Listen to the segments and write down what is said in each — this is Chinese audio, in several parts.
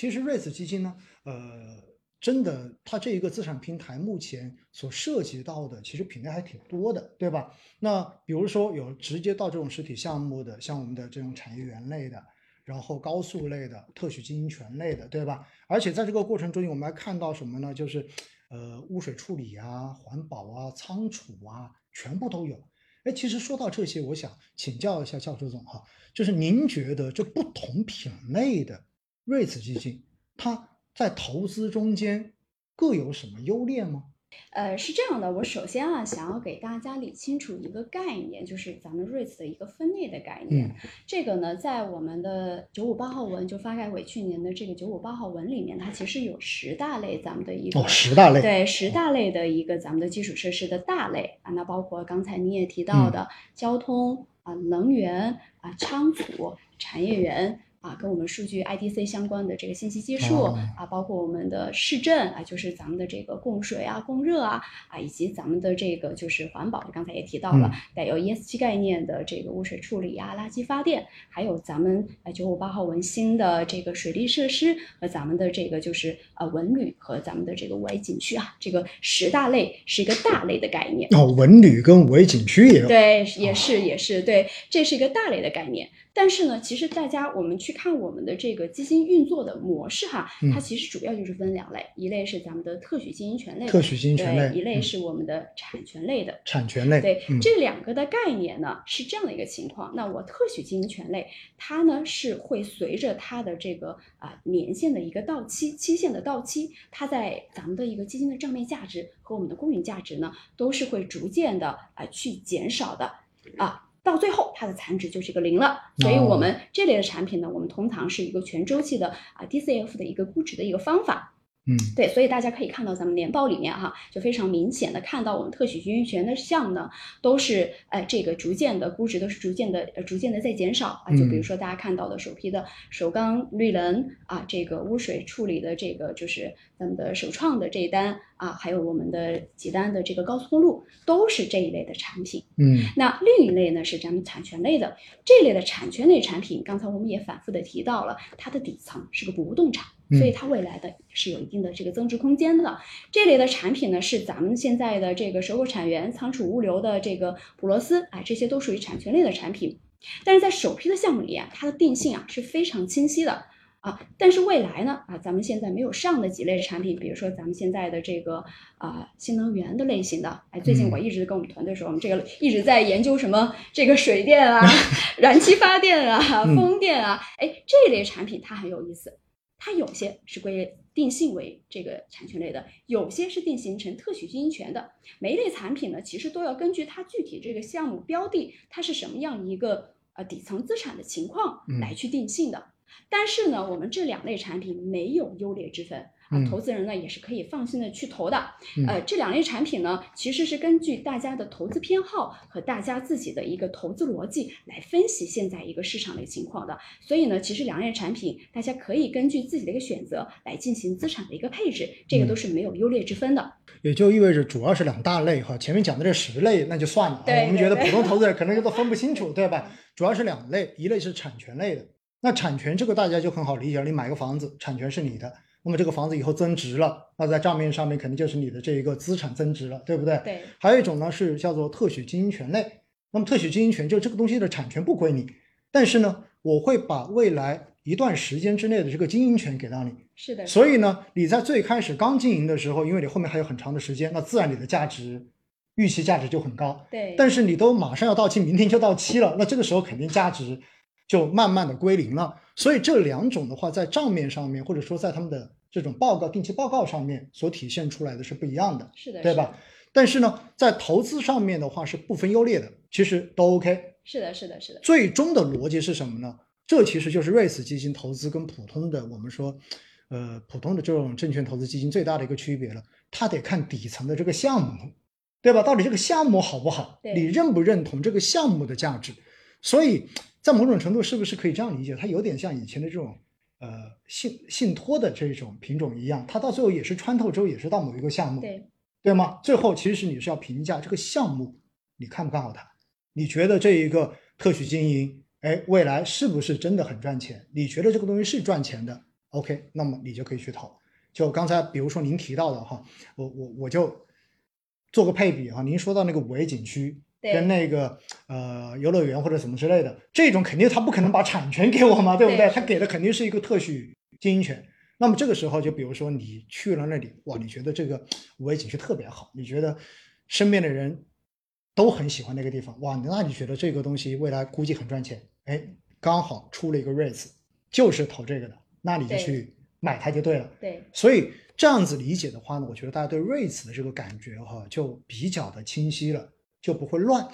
其实瑞慈基金呢，呃，真的，它这一个资产平台目前所涉及到的其实品类还挺多的，对吧？那比如说有直接到这种实体项目的，像我们的这种产业园类的，然后高速类的、特许经营权类的，对吧？而且在这个过程中，我们还看到什么呢？就是呃，污水处理啊、环保啊、仓储啊，全部都有。哎，其实说到这些，我想请教一下教授总哈，就是您觉得这不同品类的。瑞慈基金，它在投资中间各有什么优劣吗？呃，是这样的，我首先啊，想要给大家理清楚一个概念，就是咱们瑞慈的一个分类的概念。这个呢，在我们的九五八号文就发改委去年的这个九五八号文里面，它其实有十大类，咱们的一个哦，十大类对十大类的一个咱们的基础设施的大类啊，那包括刚才你也提到的交通啊、能源啊、仓储、产业园。啊，跟我们数据 IDC 相关的这个信息技术啊，包括我们的市政啊，就是咱们的这个供水啊、供热啊，啊，以及咱们的这个就是环保，刚才也提到了带有 ESG 概念的这个污水处理啊、垃圾发电，还有咱们呃九五八号文新的这个水利设施和咱们的这个就是呃文旅和咱们的这个五 A 景区啊，这个十大类是一个大类的概念。哦，文旅跟五 A 景区也有。对，也是也是对，这是一个大类的概念。但是呢，其实大家我们去看我们的这个基金运作的模式哈，它其实主要就是分两类，一类是咱们的特许经营权类，特许经营权类，一类是我们的产权类的。产权类，对这两个的概念呢是这样的一个情况。那我特许经营权类，它呢是会随着它的这个啊年限的一个到期期限的到期，它在咱们的一个基金的账面价值和我们的公允价值呢都是会逐渐的啊去减少的啊。到最后，它的残值就是一个零了，所以我们这类的产品呢，我们通常是一个全周期的啊 DCF 的一个估值的一个方法。嗯，对，所以大家可以看到咱们年报里面哈，就非常明显的看到我们特许经营权的项呢，都是哎这个逐渐的估值都是逐渐的呃逐渐的在减少啊。就比如说大家看到的首批的首钢绿能啊，这个污水处理的这个就是咱们的首创的这一单啊，还有我们的几单的这个高速公路，都是这一类的产品。嗯，那另一类呢是咱们产权类的这类的产权类产品，刚才我们也反复的提到了，它的底层是个不动产。所以它未来的是有一定的这个增值空间的。这类的产品呢，是咱们现在的这个收购产源、仓储物流的这个普罗斯，哎，这些都属于产权类的产品。但是在首批的项目里啊，它的定性啊是非常清晰的啊。但是未来呢，啊，咱们现在没有上的几类产品，比如说咱们现在的这个啊新能源的类型的，哎，最近我一直跟我们团队说，我们这个一直在研究什么这个水电啊、燃气发电啊、风电啊，哎，这一类产品它很有意思。它有些是归定性为这个产权类的，有些是定型成特许经营权的。每一类产品呢，其实都要根据它具体这个项目标的，它是什么样一个呃底层资产的情况来去定性的。但是呢，我们这两类产品没有优劣之分。啊，投资人呢也是可以放心的去投的。呃，这两类产品呢，其实是根据大家的投资偏好和大家自己的一个投资逻辑来分析现在一个市场的情况的。所以呢，其实两类产品大家可以根据自己的一个选择来进行资产的一个配置，这个都是没有优劣之分的。也就意味着主要是两大类哈，前面讲的这十类那就算了，我们觉得普通 投资人可能都分不清楚，对吧？主要是两类，一类是产权类的，那产权这个大家就很好理解了，你买个房子，产权是你的。那么这个房子以后增值了，那在账面上面肯定就是你的这一个资产增值了，对不对？对。还有一种呢是叫做特许经营权类，那么特许经营权就这个东西的产权不归你，但是呢，我会把未来一段时间之内的这个经营权给到你。是的。所以呢，你在最开始刚经营的时候，因为你后面还有很长的时间，那自然你的价值预期价值就很高。对。但是你都马上要到期，明天就到期了，那这个时候肯定价值就慢慢的归零了。所以这两种的话，在账面上面或者说在他们的这种报告、定期报告上面所体现出来的是不一样的，是的，对吧？但是呢，在投资上面的话是不分优劣的，其实都 OK。是的，是的，是的。最终的逻辑是什么呢？这其实就是瑞思基金投资跟普通的我们说，呃，普通的这种证券投资基金最大的一个区别了。它得看底层的这个项目，对吧？到底这个项目好不好？你认不认同这个项目的价值？所以在某种程度，是不是可以这样理解？它有点像以前的这种。呃，信信托的这种品种一样，它到最后也是穿透之后，也是到某一个项目，对对吗？最后其实你是要评价这个项目，你看不看好它？你觉得这一个特许经营，哎，未来是不是真的很赚钱？你觉得这个东西是赚钱的，，OK，那么你就可以去投。就刚才比如说您提到的哈，我我我就做个配比哈，您说到那个五 A 景区跟那个呃游乐园或者什么之类的，这种肯定他不可能把产权给我嘛，对不对？他给的肯定是一个特许经营权。那么这个时候，就比如说你去了那里，哇，你觉得这个五 A 景区特别好，你觉得身边的人都很喜欢那个地方，哇，那你觉得这个东西未来估计很赚钱？哎，刚好出了一个 REITs，就是投这个的，那你就去买它就对了。对，所以这样子理解的话呢，我觉得大家对 REITs 的这个感觉哈，就比较的清晰了，就不会乱。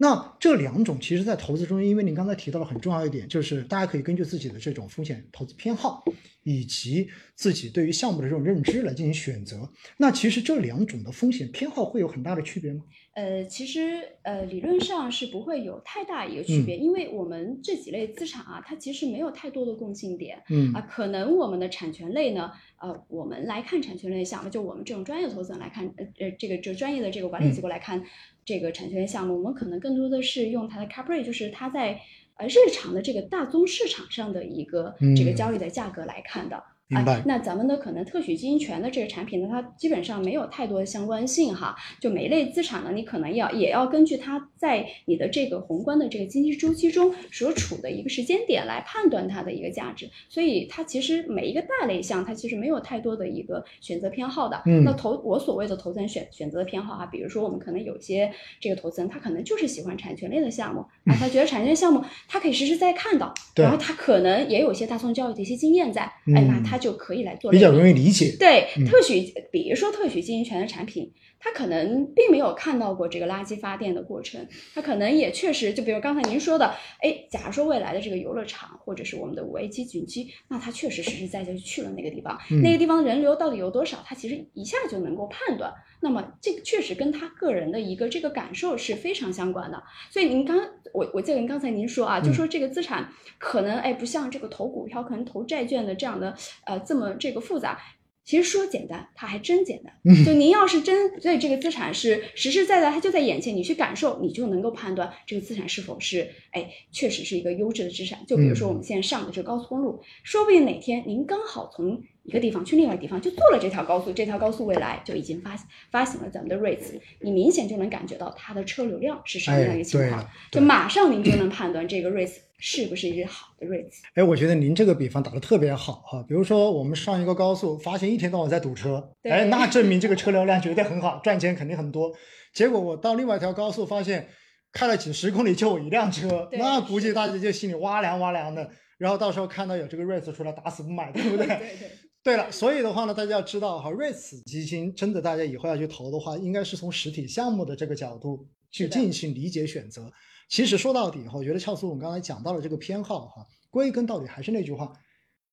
那这两种其实，在投资中，因为您刚才提到了很重要一点，就是大家可以根据自己的这种风险投资偏好，以及自己对于项目的这种认知来进行选择。那其实这两种的风险偏好会有很大的区别吗？呃，其实呃，理论上是不会有太大一个区别，因为我们这几类资产啊，它其实没有太多的共性点。嗯啊，可能我们的产权类呢，呃，我们来看产权类项目，就我们这种专业投资人来看，呃呃，这个就专业的这个管理机构来看这个产权类项目，我们可能更多的是用它的 cap rate，就是它在呃日常的这个大宗市场上的一个这个交易的价格来看的。明白啊。那咱们的可能特许经营权的这个产品呢，它基本上没有太多的相关性哈。就每一类资产呢，你可能要也要根据它在你的这个宏观的这个经济周期中所处的一个时间点来判断它的一个价值。所以它其实每一个大类项，它其实没有太多的一个选择偏好的。嗯那投我所谓的投资人选选择的偏好啊，比如说我们可能有些这个投资人，他可能就是喜欢产权类的项目啊，他觉得产权类项目他可以实时在在看到，对然后他可能也有一些大宗教育的一些经验在，哎，那嗯他就可以来做比较容易理解。对嗯特许，比如说特许经营权的产品，他可能并没有看到过这个垃圾发电的过程，他可能也确实，就比如刚才您说的，哎，假如说未来的这个游乐场或者是我们的五 A 级景区，那他确实实实在在去了那个地方，嗯那个地方人流到底有多少，他其实一下就能够判断。那么这个确实跟他个人的一个这个感受是非常相关的。所以您刚我我记得您刚才您说啊，就嗯说这个资产可能哎不像这个投股票，可能投债券的这样的呃这么这个复杂。其实说简单，它还真简单。嗯就您要是真对这个资产是实实在在，它就在眼前，你去感受，你就能够判断这个资产是否是哎确实是一个优质的资产。就比如说我们现在上的这个高速公路，说不定哪天您刚好从一个地方去另外一个地方，就做了这条高速，这条高速未来就已经发发行了咱们的 rates，你明显就能感觉到它的车流量是什么样一个情况，哎就马上您就能判断这个 rates 是不是一只好的 rates。哎，我觉得您这个比方打得特别好哈。比如说，我们上一个高速，发现一天到晚在堵车，对哎，那证明这个车流量绝对很好，赚钱肯定很多。结果我到另外一条高速，发现开了几十公里就我一辆车，那估计大家就心里哇凉哇凉的。然后到时候看到有这个 REITs 出来，打死不买，对不对？对对。对了，所以的话呢，大家要知道哈，REITs 基金真的大家以后要去投的话，应该是从实体项目的这个角度去进行理解选择。其实说到底哈，我觉得俏苏总刚才讲到了这个偏好哈，归根到底还是那句话，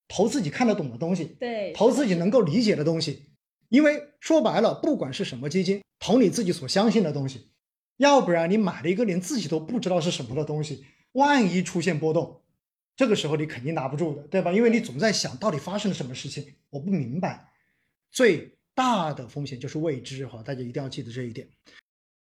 投自己看得懂的东西，对，投自己能够理解的东西。因为说白了，不管是什么基金，投你自己所相信的东西，要不然你买了一个连自己都不知道是什么的东西，万一出现波动，这个时候你肯定拿不住的，对吧？因为你总在想到底发生了什么事情，我不明白。最大的风险就是未知哈，大家一定要记得这一点。